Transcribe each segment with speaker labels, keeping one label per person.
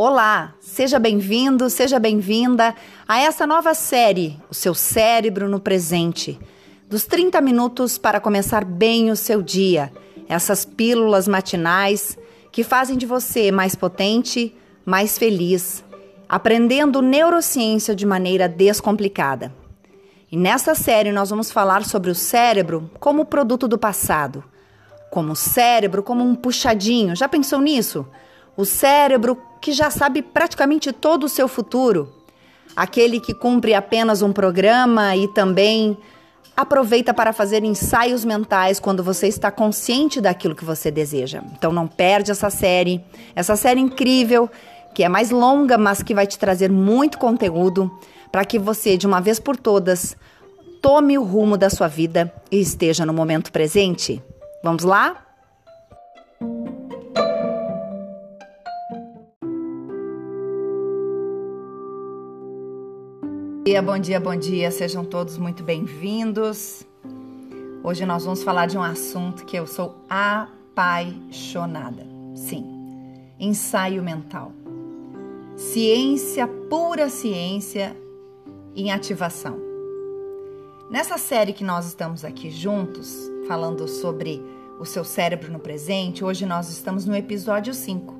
Speaker 1: Olá, seja bem-vindo, seja bem-vinda a essa nova série, O Seu Cérebro no Presente. Dos 30 minutos para começar bem o seu dia. Essas pílulas matinais que fazem de você mais potente, mais feliz, aprendendo neurociência de maneira descomplicada. E nessa série nós vamos falar sobre o cérebro como produto do passado, como o cérebro como um puxadinho. Já pensou nisso? O cérebro que já sabe praticamente todo o seu futuro, aquele que cumpre apenas um programa e também aproveita para fazer ensaios mentais quando você está consciente daquilo que você deseja. Então não perde essa série, essa série incrível, que é mais longa, mas que vai te trazer muito conteúdo para que você, de uma vez por todas, tome o rumo da sua vida e esteja no momento presente. Vamos lá? Bom dia, bom dia, bom dia. Sejam todos muito bem-vindos. Hoje nós vamos falar de um assunto que eu sou apaixonada. Sim, ensaio mental. Ciência, pura ciência em ativação. Nessa série que nós estamos aqui juntos, falando sobre o seu cérebro no presente, hoje nós estamos no episódio 5.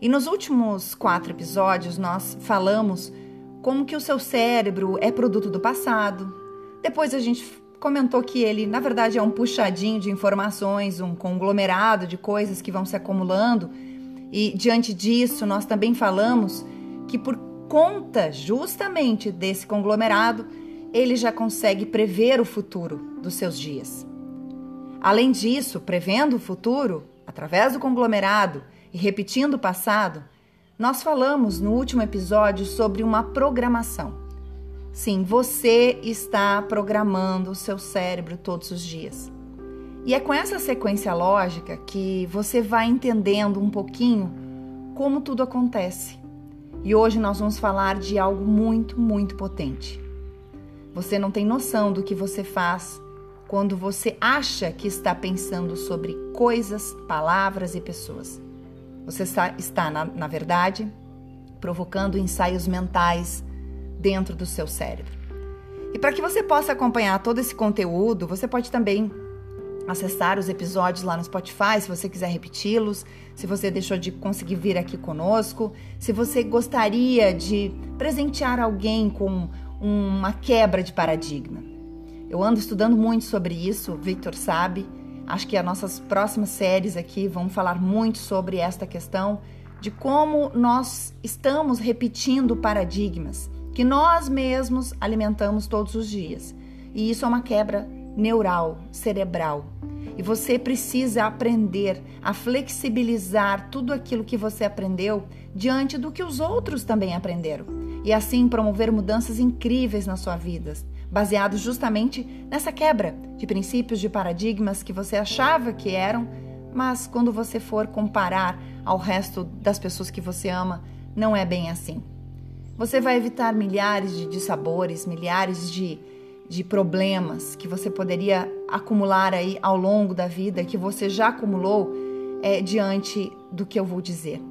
Speaker 1: E nos últimos quatro episódios nós falamos como que o seu cérebro é produto do passado. Depois a gente comentou que ele, na verdade, é um puxadinho de informações, um conglomerado de coisas que vão se acumulando. E diante disso, nós também falamos que por conta justamente desse conglomerado, ele já consegue prever o futuro dos seus dias. Além disso, prevendo o futuro, através do conglomerado e repetindo o passado, nós falamos no último episódio sobre uma programação. Sim, você está programando o seu cérebro todos os dias. E é com essa sequência lógica que você vai entendendo um pouquinho como tudo acontece. E hoje nós vamos falar de algo muito, muito potente. Você não tem noção do que você faz quando você acha que está pensando sobre coisas, palavras e pessoas. Você está, na, na verdade, provocando ensaios mentais dentro do seu cérebro. E para que você possa acompanhar todo esse conteúdo, você pode também acessar os episódios lá no Spotify, se você quiser repeti-los, se você deixou de conseguir vir aqui conosco, se você gostaria de presentear alguém com uma quebra de paradigma. Eu ando estudando muito sobre isso, Victor sabe. Acho que as nossas próximas séries aqui vão falar muito sobre esta questão de como nós estamos repetindo paradigmas que nós mesmos alimentamos todos os dias. E isso é uma quebra neural, cerebral. E você precisa aprender a flexibilizar tudo aquilo que você aprendeu diante do que os outros também aprenderam. E assim promover mudanças incríveis na sua vida, baseados justamente nessa quebra de princípios, de paradigmas que você achava que eram, mas quando você for comparar ao resto das pessoas que você ama, não é bem assim. Você vai evitar milhares de dissabores, milhares de de problemas que você poderia acumular aí ao longo da vida, que você já acumulou é, diante do que eu vou dizer.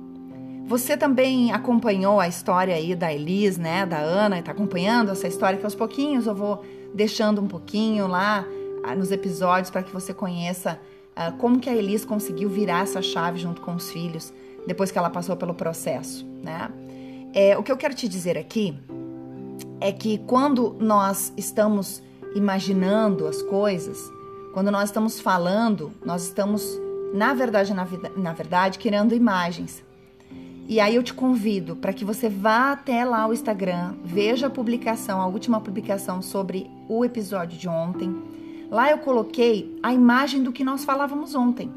Speaker 1: Você também acompanhou a história aí da Elis, né, da Ana, está acompanhando essa história que aos pouquinhos eu vou deixando um pouquinho lá ah, nos episódios para que você conheça uh, como que a Elis conseguiu virar essa chave junto com os filhos depois que ela passou pelo processo, né? É, o que eu quero te dizer aqui é que quando nós estamos imaginando as coisas, quando nós estamos falando, nós estamos, na verdade, na, vida, na verdade, criando imagens. E aí eu te convido para que você vá até lá o Instagram, veja a publicação, a última publicação sobre o episódio de ontem. Lá eu coloquei a imagem do que nós falávamos ontem.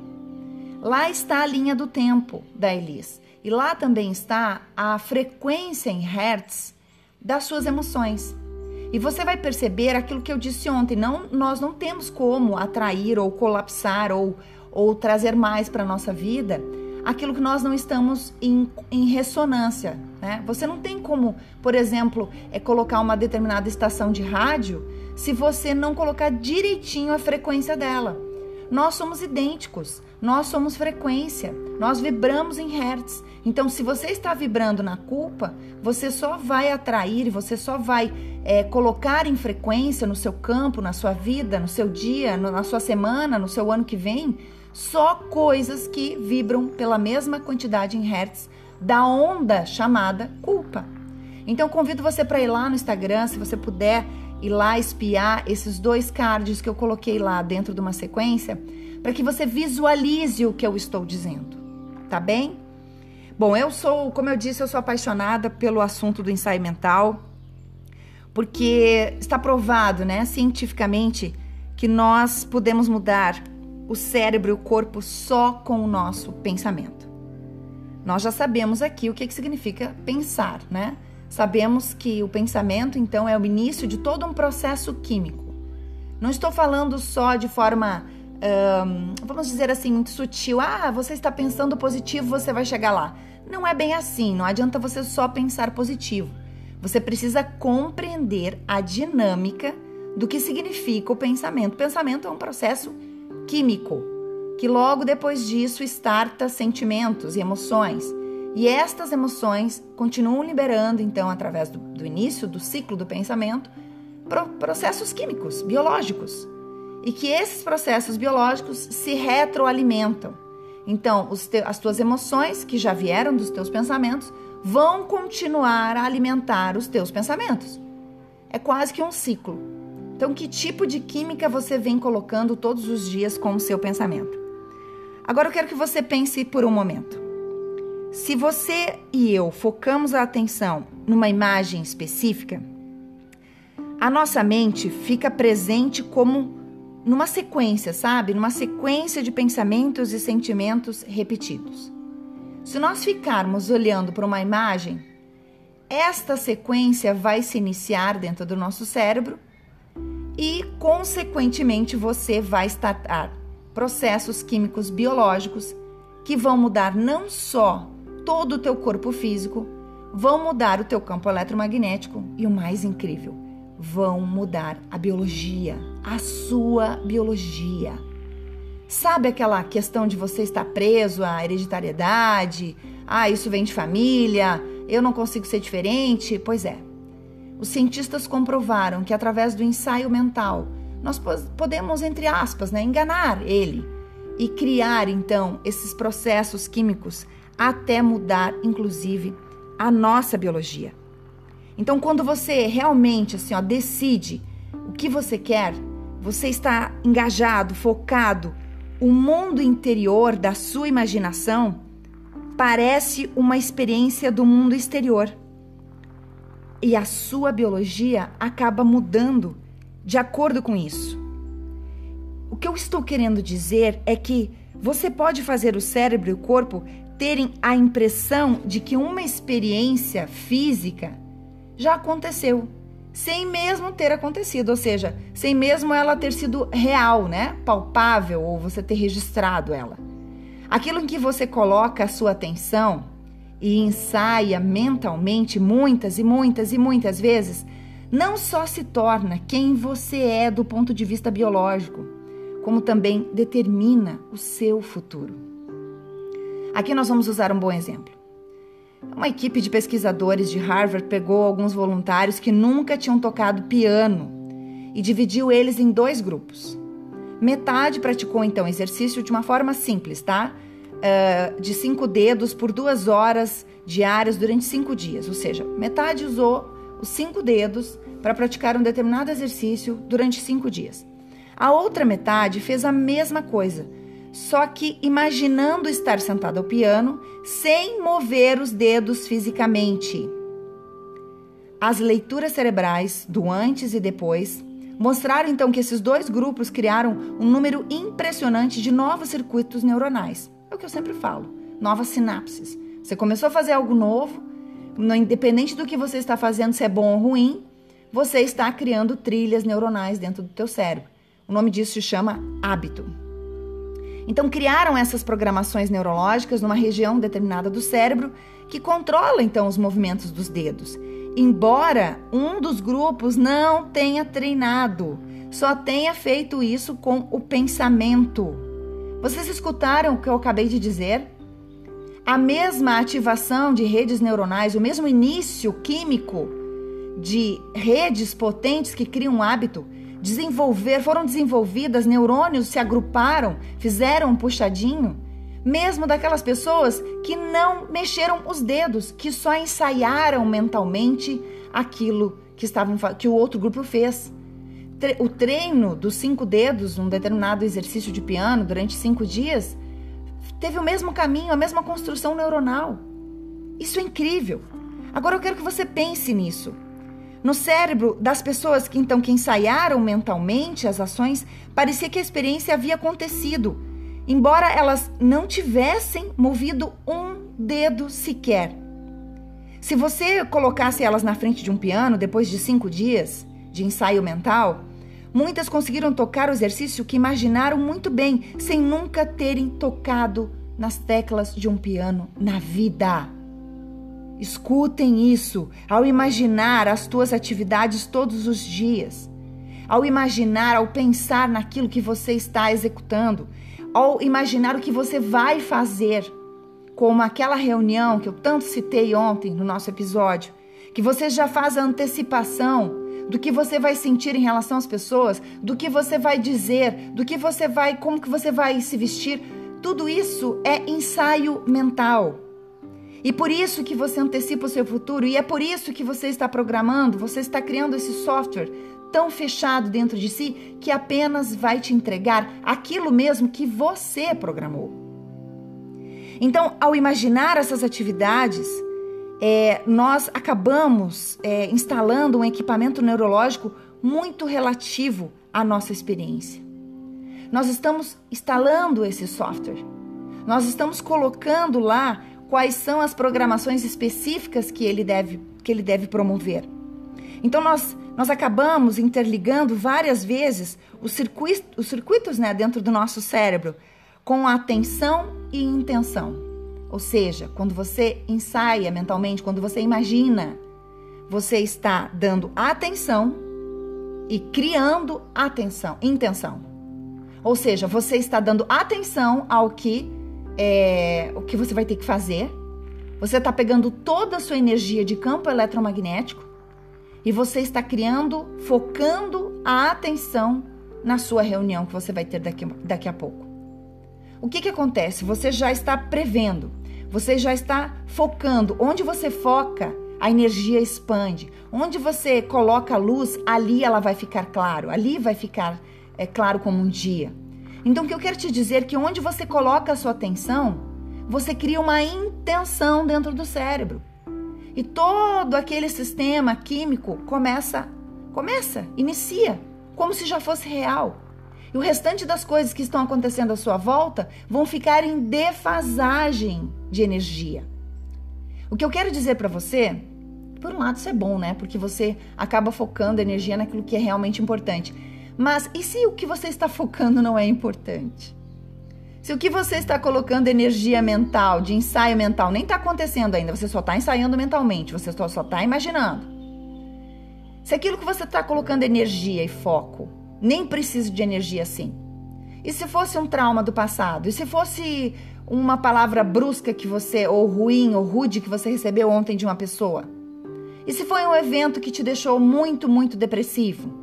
Speaker 1: Lá está a linha do tempo da Elis. E lá também está a frequência em hertz das suas emoções. E você vai perceber aquilo que eu disse ontem, não nós não temos como atrair ou colapsar ou, ou trazer mais para a nossa vida aquilo que nós não estamos em, em ressonância. Né? Você não tem como, por exemplo, é colocar uma determinada estação de rádio se você não colocar direitinho a frequência dela. nós somos idênticos, nós somos frequência, nós vibramos em hertz. Então, se você está vibrando na culpa, você só vai atrair, você só vai é, colocar em frequência no seu campo, na sua vida, no seu dia, na sua semana, no seu ano que vem, só coisas que vibram pela mesma quantidade em hertz da onda chamada culpa. Então, convido você para ir lá no Instagram, se você puder ir lá espiar esses dois cards que eu coloquei lá dentro de uma sequência, para que você visualize o que eu estou dizendo, tá bem? Bom, eu sou, como eu disse, eu sou apaixonada pelo assunto do ensaio mental, porque está provado, né, cientificamente, que nós podemos mudar o cérebro e o corpo só com o nosso pensamento. Nós já sabemos aqui o que, que significa pensar, né? Sabemos que o pensamento, então, é o início de todo um processo químico. Não estou falando só de forma, vamos dizer assim, muito sutil. Ah, você está pensando positivo, você vai chegar lá. Não é bem assim. Não adianta você só pensar positivo. Você precisa compreender a dinâmica do que significa o pensamento. O pensamento é um processo químico que logo depois disso starta sentimentos e emoções. E estas emoções continuam liberando, então, através do, do início do ciclo do pensamento, pro, processos químicos, biológicos. E que esses processos biológicos se retroalimentam. Então, te, as tuas emoções, que já vieram dos teus pensamentos, vão continuar a alimentar os teus pensamentos. É quase que um ciclo. Então, que tipo de química você vem colocando todos os dias com o seu pensamento? Agora eu quero que você pense por um momento. Se você e eu focamos a atenção numa imagem específica, a nossa mente fica presente como numa sequência, sabe? Numa sequência de pensamentos e sentimentos repetidos. Se nós ficarmos olhando para uma imagem, esta sequência vai se iniciar dentro do nosso cérebro e, consequentemente, você vai estar processos químicos biológicos que vão mudar não só todo o teu corpo físico, vão mudar o teu campo eletromagnético e o mais incrível, vão mudar a biologia, a sua biologia. Sabe aquela questão de você estar preso à hereditariedade? Ah, isso vem de família, eu não consigo ser diferente? Pois é. Os cientistas comprovaram que através do ensaio mental, nós podemos, entre aspas, né, enganar ele e criar então esses processos químicos até mudar, inclusive, a nossa biologia. Então, quando você realmente assim, ó, decide o que você quer, você está engajado, focado, o mundo interior da sua imaginação parece uma experiência do mundo exterior. E a sua biologia acaba mudando de acordo com isso. O que eu estou querendo dizer é que você pode fazer o cérebro e o corpo terem a impressão de que uma experiência física já aconteceu, sem mesmo ter acontecido, ou seja, sem mesmo ela ter sido real, né? Palpável ou você ter registrado ela. Aquilo em que você coloca a sua atenção e ensaia mentalmente muitas e muitas e muitas vezes, não só se torna quem você é do ponto de vista biológico, como também determina o seu futuro. Aqui nós vamos usar um bom exemplo. Uma equipe de pesquisadores de Harvard pegou alguns voluntários que nunca tinham tocado piano e dividiu eles em dois grupos. Metade praticou então exercício de uma forma simples, tá? Uh, de cinco dedos por duas horas diárias durante cinco dias, ou seja, metade usou os cinco dedos para praticar um determinado exercício durante cinco dias. A outra metade fez a mesma coisa, só que imaginando estar sentado ao piano sem mover os dedos fisicamente. As leituras cerebrais do antes e depois mostraram então que esses dois grupos criaram um número impressionante de novos circuitos neuronais. É o que eu sempre falo, novas sinapses. Você começou a fazer algo novo, independente do que você está fazendo, se é bom ou ruim, você está criando trilhas neuronais dentro do teu cérebro. O nome disso se chama hábito. Então criaram essas programações neurológicas numa região determinada do cérebro que controla então os movimentos dos dedos. Embora um dos grupos não tenha treinado, só tenha feito isso com o pensamento. Vocês escutaram o que eu acabei de dizer? A mesma ativação de redes neuronais, o mesmo início químico de redes potentes que criam um hábito, desenvolver, foram desenvolvidas, neurônios se agruparam, fizeram um puxadinho, mesmo daquelas pessoas que não mexeram os dedos, que só ensaiaram mentalmente aquilo que estavam que o outro grupo fez. O treino dos cinco dedos, um determinado exercício de piano durante cinco dias, teve o mesmo caminho, a mesma construção neuronal. Isso é incrível. Agora eu quero que você pense nisso. No cérebro das pessoas que então que ensaiaram mentalmente as ações, parecia que a experiência havia acontecido, embora elas não tivessem movido um dedo sequer. Se você colocasse elas na frente de um piano depois de cinco dias de ensaio mental, muitas conseguiram tocar o exercício que imaginaram muito bem, sem nunca terem tocado nas teclas de um piano na vida. Escutem isso ao imaginar as tuas atividades todos os dias, ao imaginar, ao pensar naquilo que você está executando, ao imaginar o que você vai fazer, como aquela reunião que eu tanto citei ontem no nosso episódio, que você já faz a antecipação do que você vai sentir em relação às pessoas, do que você vai dizer, do que você vai, como que você vai se vestir, tudo isso é ensaio mental. E por isso que você antecipa o seu futuro, e é por isso que você está programando, você está criando esse software tão fechado dentro de si que apenas vai te entregar aquilo mesmo que você programou. Então, ao imaginar essas atividades, é, nós acabamos é, instalando um equipamento neurológico muito relativo à nossa experiência. Nós estamos instalando esse software. Nós estamos colocando lá quais são as programações específicas que ele deve, que ele deve promover. Então nós, nós acabamos interligando várias vezes os circuitos, os circuitos né, dentro do nosso cérebro com atenção e intenção. Ou seja, quando você ensaia mentalmente, quando você imagina, você está dando atenção e criando atenção, intenção. Ou seja, você está dando atenção ao que é, o que você vai ter que fazer. Você está pegando toda a sua energia de campo eletromagnético e você está criando, focando a atenção na sua reunião que você vai ter daqui, daqui a pouco. O que, que acontece? Você já está prevendo, você já está focando. Onde você foca, a energia expande. Onde você coloca a luz, ali ela vai ficar claro, ali vai ficar é, claro como um dia. Então, o que eu quero te dizer é que onde você coloca a sua atenção, você cria uma intenção dentro do cérebro. E todo aquele sistema químico começa, começa, inicia, como se já fosse real. E o restante das coisas que estão acontecendo à sua volta vão ficar em defasagem de energia. O que eu quero dizer para você, por um lado isso é bom, né? Porque você acaba focando energia naquilo que é realmente importante. Mas e se o que você está focando não é importante? Se o que você está colocando energia mental, de ensaio mental, nem está acontecendo ainda, você só está ensaiando mentalmente, você só está imaginando. Se aquilo que você está colocando energia e foco nem precisa de energia assim. E se fosse um trauma do passado? E se fosse uma palavra brusca que você, ou ruim, ou rude que você recebeu ontem de uma pessoa? E se foi um evento que te deixou muito, muito depressivo?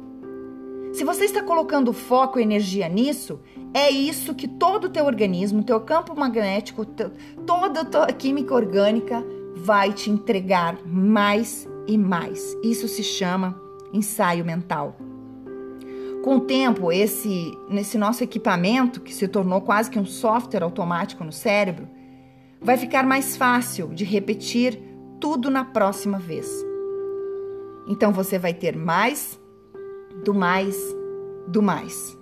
Speaker 1: Se você está colocando foco e energia nisso, é isso que todo o teu organismo, teu campo magnético, teu, toda a tua química orgânica vai te entregar mais e mais. Isso se chama ensaio mental. Com o tempo, esse, nesse nosso equipamento, que se tornou quase que um software automático no cérebro, vai ficar mais fácil de repetir tudo na próxima vez. Então você vai ter mais do mais, do mais.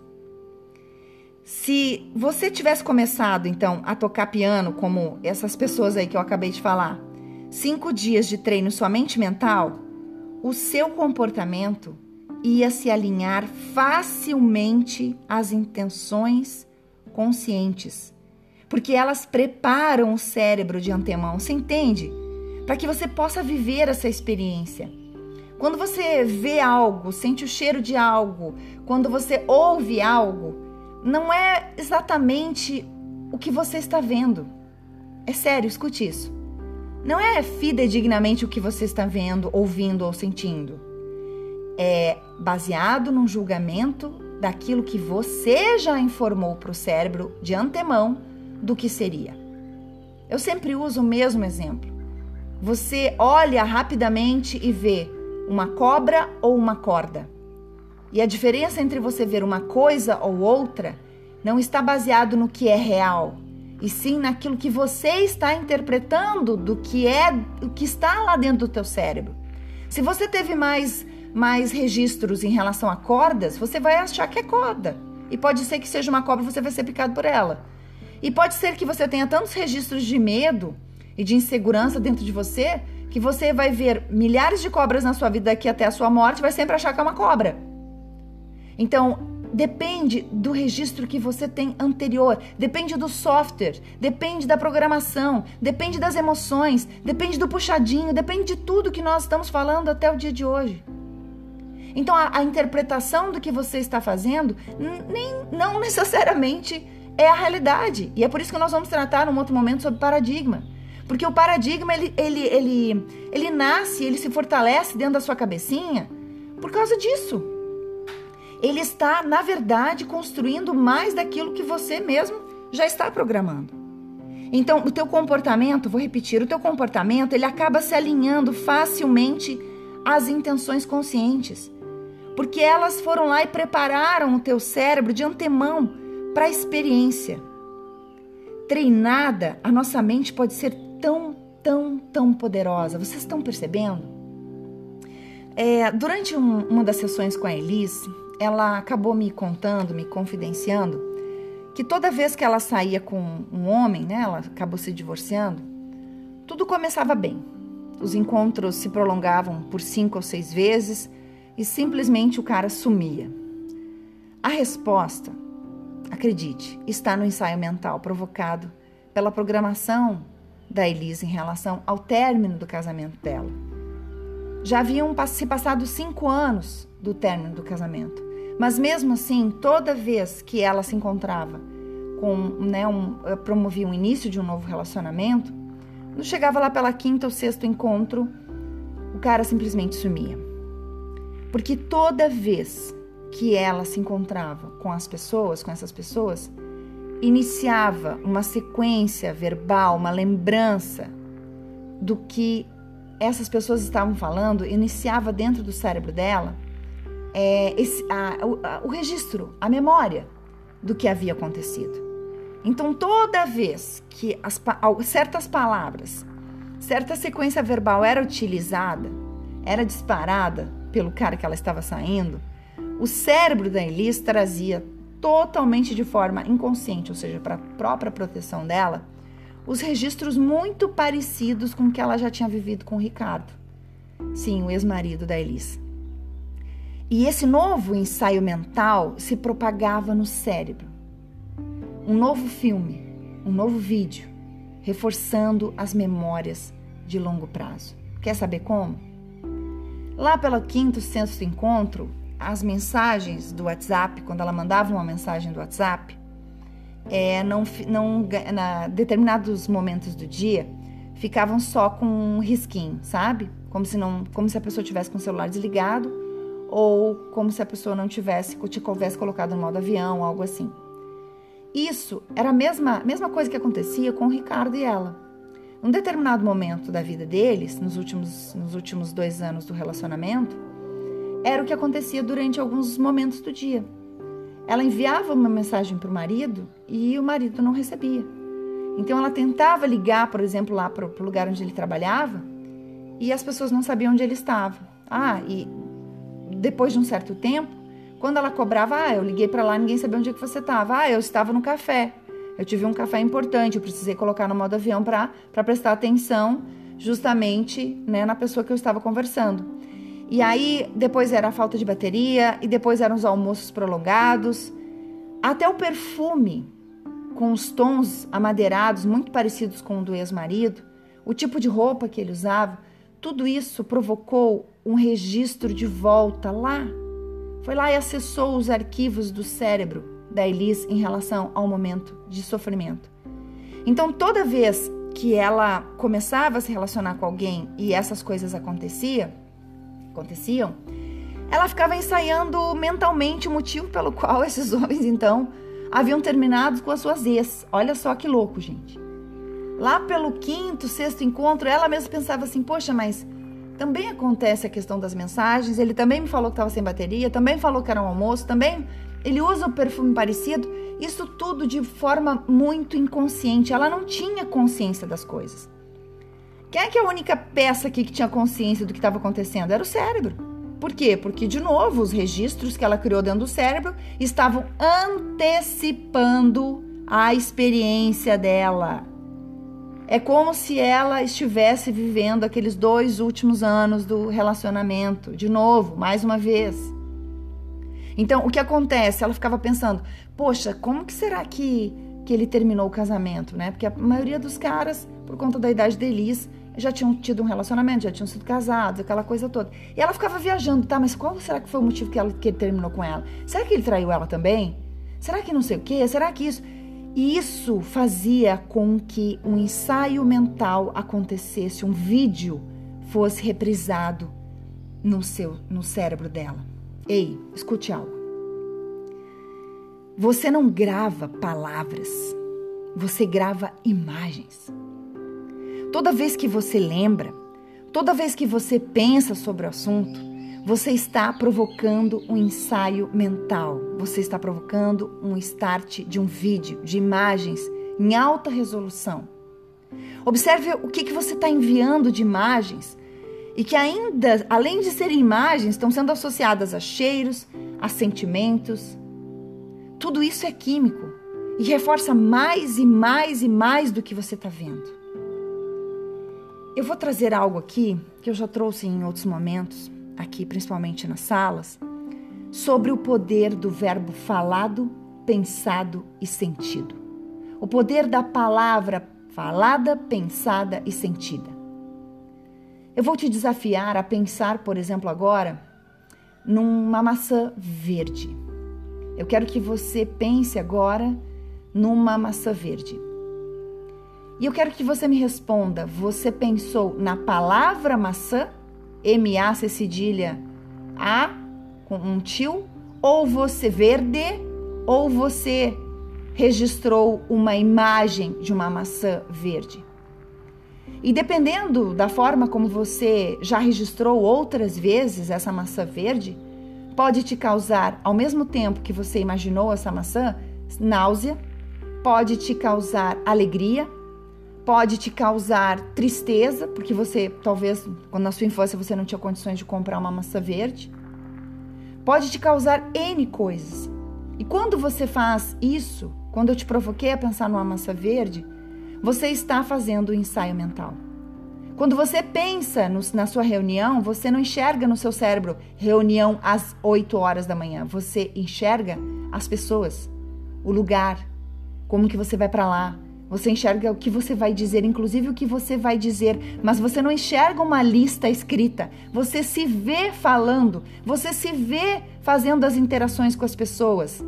Speaker 1: Se você tivesse começado, então, a tocar piano, como essas pessoas aí que eu acabei de falar, cinco dias de treino somente mental, o seu comportamento ia se alinhar facilmente às intenções conscientes, porque elas preparam o cérebro de antemão, você entende? Para que você possa viver essa experiência. Quando você vê algo, sente o cheiro de algo, quando você ouve algo, não é exatamente o que você está vendo. É sério, escute isso. Não é fidedignamente o que você está vendo, ouvindo ou sentindo. É baseado num julgamento daquilo que você já informou para o cérebro de antemão do que seria. Eu sempre uso o mesmo exemplo. Você olha rapidamente e vê uma cobra ou uma corda. E a diferença entre você ver uma coisa ou outra não está baseado no que é real, e sim naquilo que você está interpretando do que é o que está lá dentro do teu cérebro. Se você teve mais mais registros em relação a cordas, você vai achar que é corda. E pode ser que seja uma cobra você vai ser picado por ela. E pode ser que você tenha tantos registros de medo e de insegurança dentro de você que você vai ver milhares de cobras na sua vida daqui até a sua morte vai sempre achar que é uma cobra. Então, depende do registro que você tem anterior, depende do software, depende da programação, depende das emoções, depende do puxadinho, depende de tudo que nós estamos falando até o dia de hoje. Então a, a interpretação do que você está fazendo nem, não necessariamente é a realidade. E é por isso que nós vamos tratar num outro momento sobre paradigma. Porque o paradigma ele, ele, ele, ele nasce, ele se fortalece dentro da sua cabecinha por causa disso ele está, na verdade, construindo mais daquilo que você mesmo já está programando. Então, o teu comportamento, vou repetir, o teu comportamento, ele acaba se alinhando facilmente às intenções conscientes. Porque elas foram lá e prepararam o teu cérebro de antemão para a experiência. Treinada, a nossa mente pode ser tão, tão, tão poderosa. Vocês estão percebendo? É, durante um, uma das sessões com a Elise, ela acabou me contando, me confidenciando, que toda vez que ela saía com um homem, né, ela acabou se divorciando, tudo começava bem. Os encontros se prolongavam por cinco ou seis vezes e simplesmente o cara sumia. A resposta, acredite, está no ensaio mental provocado pela programação da Elise em relação ao término do casamento dela. Já haviam se passado cinco anos do término do casamento. Mas mesmo assim, toda vez que ela se encontrava com, né, um, promovia o início de um novo relacionamento, quando chegava lá pela quinta ou sexto encontro, o cara simplesmente sumia. Porque toda vez que ela se encontrava com as pessoas, com essas pessoas, iniciava uma sequência verbal, uma lembrança do que essas pessoas estavam falando, iniciava dentro do cérebro dela é, esse, a, a, o registro, a memória do que havia acontecido. Então, toda vez que as, certas palavras, certa sequência verbal era utilizada, era disparada pelo cara que ela estava saindo, o cérebro da Elis trazia totalmente de forma inconsciente, ou seja, para a própria proteção dela, os registros muito parecidos com o que ela já tinha vivido com o Ricardo. Sim, o ex-marido da Elis. E esse novo ensaio mental se propagava no cérebro. Um novo filme, um novo vídeo, reforçando as memórias de longo prazo. Quer saber como? Lá pelo quinto, sexto encontro, as mensagens do WhatsApp, quando ela mandava uma mensagem do WhatsApp, é, não, não, na determinados momentos do dia, ficavam só com um risquinho, sabe? Como se, não, como se a pessoa tivesse com o celular desligado ou como se a pessoa não tivesse, tivesse colocado no modo avião, algo assim. Isso era a mesma, mesma coisa que acontecia com o Ricardo e ela. Num determinado momento da vida deles, nos últimos, nos últimos dois anos do relacionamento, era o que acontecia durante alguns momentos do dia. Ela enviava uma mensagem para o marido e o marido não recebia. Então ela tentava ligar, por exemplo, lá para o lugar onde ele trabalhava e as pessoas não sabiam onde ele estava. Ah, e depois de um certo tempo, quando ela cobrava, ah, eu liguei para lá, ninguém sabia onde é que você estava. Ah, eu estava no café. Eu tive um café importante, eu precisei colocar no modo avião para prestar atenção justamente né, na pessoa que eu estava conversando. E aí, depois era a falta de bateria, e depois eram os almoços prolongados. Até o perfume, com os tons amadeirados, muito parecidos com o do ex-marido, o tipo de roupa que ele usava, tudo isso provocou um registro de volta lá. Foi lá e acessou os arquivos do cérebro da Elis em relação ao momento de sofrimento. Então, toda vez que ela começava a se relacionar com alguém e essas coisas acontecia, aconteciam, ela ficava ensaiando mentalmente o motivo pelo qual esses homens então haviam terminado com as suas ex. Olha só que louco, gente. Lá pelo quinto, sexto encontro, ela mesma pensava assim: poxa, mas também acontece a questão das mensagens. Ele também me falou que estava sem bateria, também falou que era um almoço, também ele usa o perfume parecido. Isso tudo de forma muito inconsciente. Ela não tinha consciência das coisas. Quem é que é a única peça aqui que tinha consciência do que estava acontecendo? Era o cérebro. Por quê? Porque, de novo, os registros que ela criou dentro do cérebro estavam antecipando a experiência dela. É como se ela estivesse vivendo aqueles dois últimos anos do relacionamento, de novo, mais uma vez. Então, o que acontece? Ela ficava pensando: poxa, como que será que, que ele terminou o casamento, né? Porque a maioria dos caras, por conta da idade deles, já tinham tido um relacionamento, já tinham sido casados, aquela coisa toda. E ela ficava viajando, tá? Mas qual será que foi o motivo que, ela, que ele terminou com ela? Será que ele traiu ela também? Será que não sei o quê? Será que isso? E isso fazia com que um ensaio mental acontecesse, um vídeo fosse reprisado no seu no cérebro dela. Ei, escute algo. Você não grava palavras, você grava imagens. Toda vez que você lembra, toda vez que você pensa sobre o assunto, você está provocando um ensaio mental, você está provocando um start de um vídeo, de imagens em alta resolução. Observe o que, que você está enviando de imagens e que ainda, além de serem imagens, estão sendo associadas a cheiros, a sentimentos. Tudo isso é químico e reforça mais e mais e mais do que você está vendo. Eu vou trazer algo aqui que eu já trouxe em outros momentos aqui principalmente nas salas, sobre o poder do verbo falado, pensado e sentido. O poder da palavra falada, pensada e sentida. Eu vou te desafiar a pensar, por exemplo, agora, numa maçã verde. Eu quero que você pense agora numa maçã verde. E eu quero que você me responda: você pensou na palavra maçã MA, cedilha A, com um tio, ou você verde, ou você registrou uma imagem de uma maçã verde. E dependendo da forma como você já registrou outras vezes essa maçã verde, pode te causar, ao mesmo tempo que você imaginou essa maçã, náusea, pode te causar alegria, pode te causar tristeza, porque você talvez quando na sua infância você não tinha condições de comprar uma maçã verde. Pode te causar N coisas. E quando você faz isso, quando eu te provoquei a pensar numa maçã verde, você está fazendo um ensaio mental. Quando você pensa no, na sua reunião, você não enxerga no seu cérebro reunião às 8 horas da manhã. Você enxerga as pessoas, o lugar, como que você vai para lá, você enxerga o que você vai dizer, inclusive o que você vai dizer, mas você não enxerga uma lista escrita. Você se vê falando, você se vê fazendo as interações com as pessoas.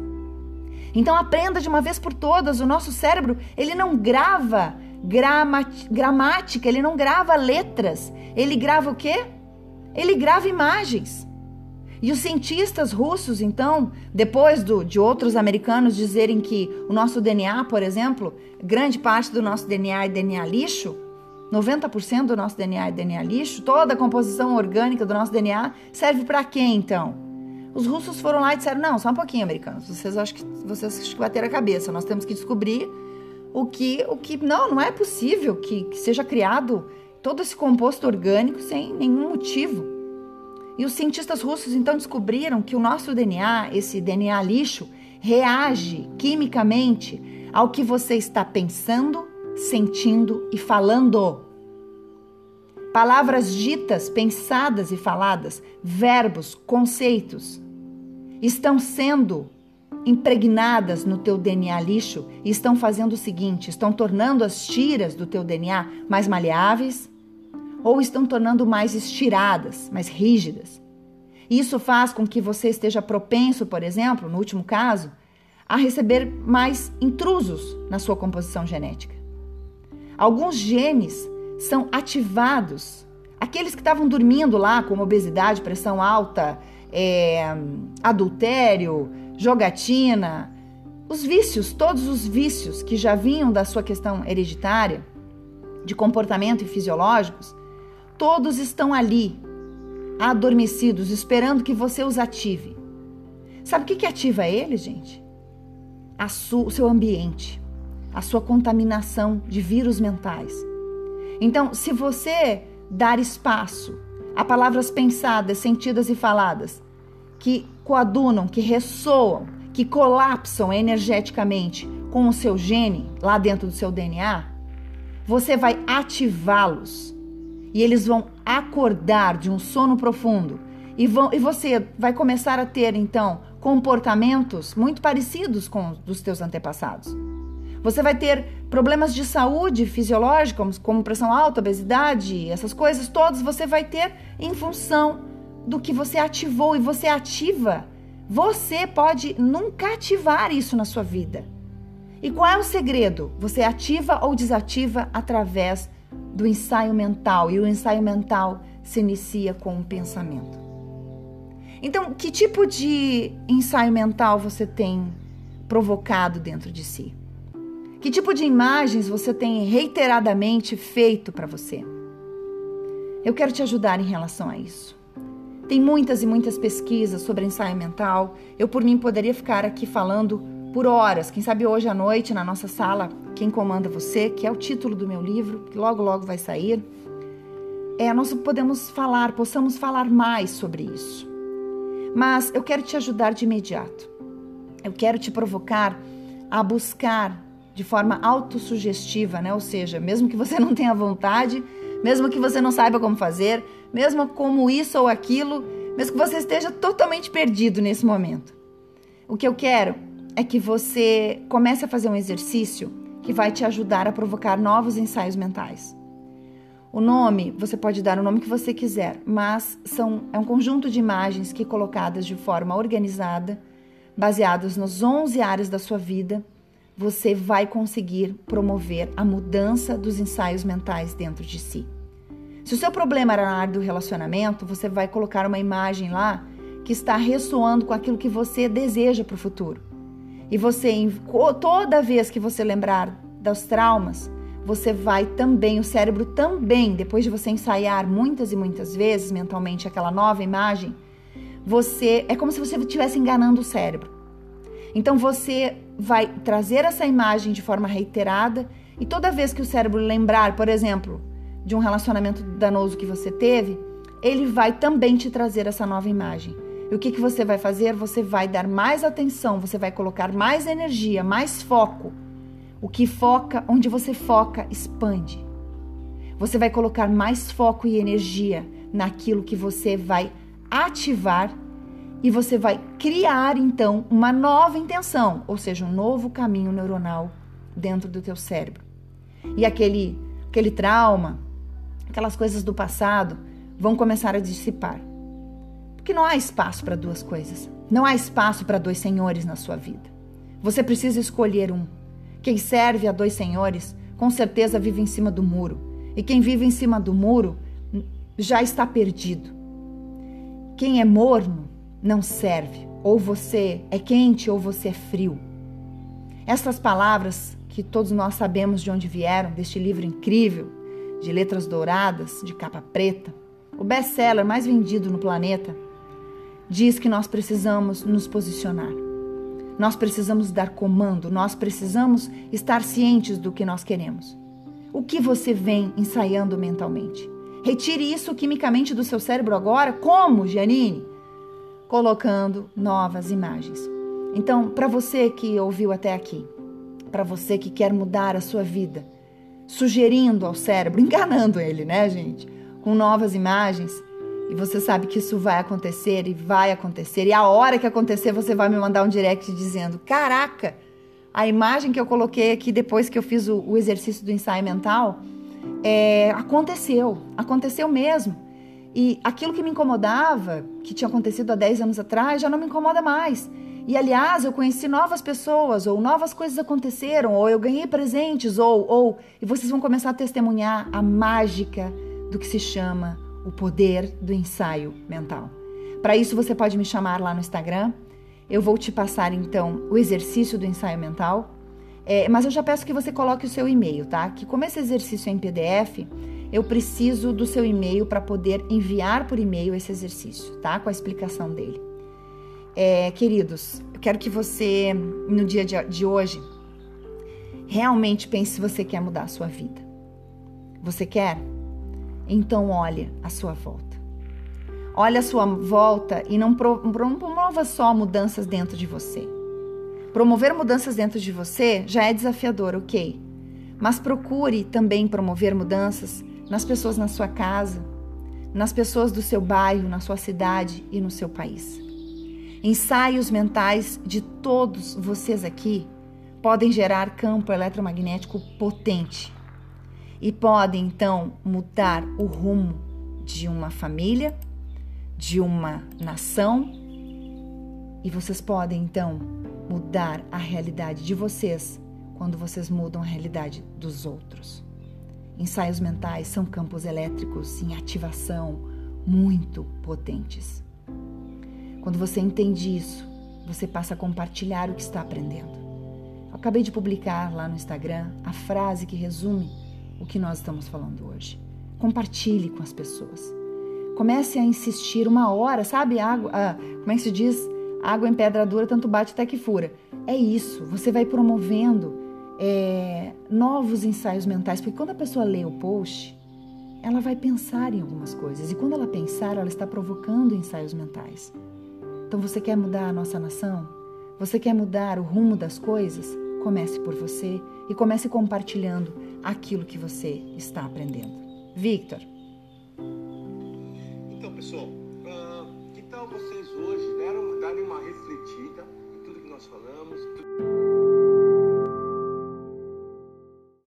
Speaker 1: Então aprenda de uma vez por todas, o nosso cérebro, ele não grava gramática, ele não grava letras. Ele grava o quê? Ele grava imagens. E os cientistas russos, então, depois do, de outros americanos dizerem que o nosso DNA, por exemplo, grande parte do nosso DNA é DNA lixo, 90% do nosso DNA é DNA lixo, toda a composição orgânica do nosso DNA serve para quê então? Os russos foram lá e disseram: "Não, só um pouquinho, americanos. Vocês acham que vocês acham que bateram a cabeça. Nós temos que descobrir o que o que não, não é possível que, que seja criado todo esse composto orgânico sem nenhum motivo. E os cientistas russos então descobriram que o nosso DNA, esse DNA lixo, reage quimicamente ao que você está pensando, sentindo e falando. Palavras ditas, pensadas e faladas, verbos, conceitos, estão sendo impregnadas no teu DNA lixo e estão fazendo o seguinte: estão tornando as tiras do teu DNA mais maleáveis, ou estão tornando mais estiradas, mais rígidas. Isso faz com que você esteja propenso, por exemplo, no último caso, a receber mais intrusos na sua composição genética. Alguns genes são ativados. Aqueles que estavam dormindo lá, como obesidade, pressão alta, é, adultério, jogatina, os vícios, todos os vícios que já vinham da sua questão hereditária, de comportamento e fisiológicos, todos estão ali, adormecidos, esperando que você os ative. Sabe o que, que ativa eles, gente? o seu ambiente, a sua contaminação de vírus mentais. Então, se você dar espaço a palavras pensadas, sentidas e faladas que coadunam, que ressoam, que colapsam energeticamente com o seu gene lá dentro do seu DNA, você vai ativá-los e eles vão acordar de um sono profundo e, vão, e você vai começar a ter então comportamentos muito parecidos com os dos teus antepassados. Você vai ter problemas de saúde fisiológicos, como pressão alta, obesidade, essas coisas todas você vai ter em função do que você ativou e você ativa. Você pode nunca ativar isso na sua vida. E qual é o segredo? Você ativa ou desativa através do ensaio mental, e o ensaio mental se inicia com um pensamento. Então, que tipo de ensaio mental você tem provocado dentro de si? Que tipo de imagens você tem reiteradamente feito para você? Eu quero te ajudar em relação a isso. Tem muitas e muitas pesquisas sobre ensaio mental. Eu, por mim, poderia ficar aqui falando por horas. Quem sabe hoje à noite, na nossa sala, Quem Comanda Você, que é o título do meu livro, que logo, logo vai sair. É, nós podemos falar, possamos falar mais sobre isso. Mas eu quero te ajudar de imediato. Eu quero te provocar a buscar de forma autossugestiva, né? Ou seja, mesmo que você não tenha vontade, mesmo que você não saiba como fazer, mesmo como isso ou aquilo, mesmo que você esteja totalmente perdido nesse momento. O que eu quero é que você comece a fazer um exercício que vai te ajudar a provocar novos ensaios mentais. O nome, você pode dar o nome que você quiser, mas são, é um conjunto de imagens que colocadas de forma organizada, baseadas nas 11 áreas da sua vida, você vai conseguir promover a mudança dos ensaios mentais dentro de si. Se o seu problema era na área do relacionamento, você vai colocar uma imagem lá que está ressoando com aquilo que você deseja para o futuro. E você, toda vez que você lembrar dos traumas, você vai também, o cérebro também, depois de você ensaiar muitas e muitas vezes mentalmente aquela nova imagem, você é como se você estivesse enganando o cérebro. Então você vai trazer essa imagem de forma reiterada e toda vez que o cérebro lembrar, por exemplo, de um relacionamento danoso que você teve, ele vai também te trazer essa nova imagem. E o que, que você vai fazer? Você vai dar mais atenção, você vai colocar mais energia, mais foco o que foca, onde você foca, expande. Você vai colocar mais foco e energia naquilo que você vai ativar e você vai criar então uma nova intenção, ou seja, um novo caminho neuronal dentro do teu cérebro. E aquele aquele trauma, aquelas coisas do passado vão começar a dissipar. Porque não há espaço para duas coisas. Não há espaço para dois senhores na sua vida. Você precisa escolher um. Quem serve a dois senhores, com certeza vive em cima do muro. E quem vive em cima do muro já está perdido. Quem é morno não serve. Ou você é quente ou você é frio. Essas palavras que todos nós sabemos de onde vieram, deste livro incrível, de letras douradas, de capa preta, o best-seller mais vendido no planeta, diz que nós precisamos nos posicionar. Nós precisamos dar comando, nós precisamos estar cientes do que nós queremos. O que você vem ensaiando mentalmente? Retire isso quimicamente do seu cérebro agora. Como, Janine? Colocando novas imagens. Então, para você que ouviu até aqui, para você que quer mudar a sua vida, sugerindo ao cérebro, enganando ele, né, gente? Com novas imagens, e você sabe que isso vai acontecer e vai acontecer. E a hora que acontecer, você vai me mandar um direct dizendo: Caraca, a imagem que eu coloquei aqui depois que eu fiz o, o exercício do ensaio mental é, aconteceu. Aconteceu mesmo. E aquilo que me incomodava, que tinha acontecido há 10 anos atrás, já não me incomoda mais. E aliás, eu conheci novas pessoas, ou novas coisas aconteceram, ou eu ganhei presentes, ou, ou. E vocês vão começar a testemunhar a mágica do que se chama o poder do ensaio mental. Para isso, você pode me chamar lá no Instagram. Eu vou te passar então o exercício do ensaio mental. É, mas eu já peço que você coloque o seu e-mail, tá? Que como esse exercício é em PDF, eu preciso do seu e-mail para poder enviar por e-mail esse exercício, tá? Com a explicação dele. É, queridos, eu quero que você, no dia de hoje, realmente pense se você quer mudar a sua vida. Você quer? Então olhe a sua volta. Olhe a sua volta e não promova só mudanças dentro de você. Promover mudanças dentro de você já é desafiador, ok? Mas procure também promover mudanças nas pessoas na sua casa, nas pessoas do seu bairro, na sua cidade e no seu país. Ensaios mentais de todos vocês aqui podem gerar campo eletromagnético potente e podem então mudar o rumo de uma família, de uma nação, e vocês podem então mudar a realidade de vocês quando vocês mudam a realidade dos outros. Ensaios mentais são campos elétricos em ativação muito potentes. Quando você entende isso, você passa a compartilhar o que está aprendendo. Eu acabei de publicar lá no Instagram a frase que resume o que nós estamos falando hoje. Compartilhe com as pessoas. Comece a insistir uma hora, sabe? Água, ah, como é que se diz? Água em pedra dura, tanto bate até que fura. É isso. Você vai promovendo é, novos ensaios mentais, porque quando a pessoa lê o post, ela vai pensar em algumas coisas. E quando ela pensar, ela está provocando ensaios mentais. Então você quer mudar a nossa nação? Você quer mudar o rumo das coisas? Comece por você e comece compartilhando aquilo que você está aprendendo. Victor.
Speaker 2: Então, pessoal,